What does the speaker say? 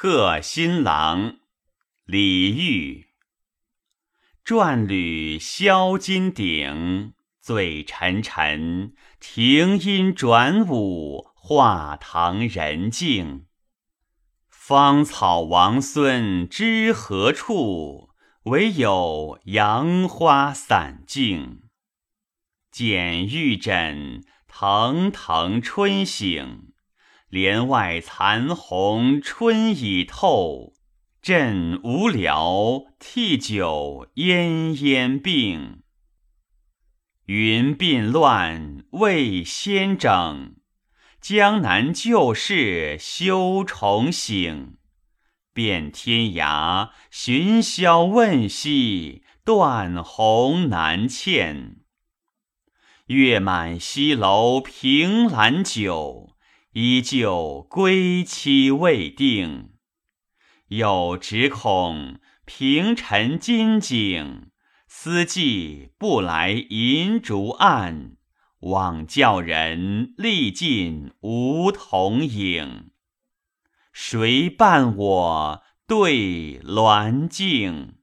贺新郎，李煜。转履销金鼎，醉沉沉。停音转舞，画堂人静。芳草王孙知何处？惟有杨花散尽。剪玉枕，腾腾春醒。帘外残红春已透，朕无聊替酒奄奄病。云鬓乱未先整，江南旧事休重醒。遍天涯寻宵问兮，断鸿难欠。月满西楼凭栏酒。依旧归期未定，有只恐平陈金井，思寄不来银烛暗，枉教人历尽梧桐影。谁伴我对鸾镜？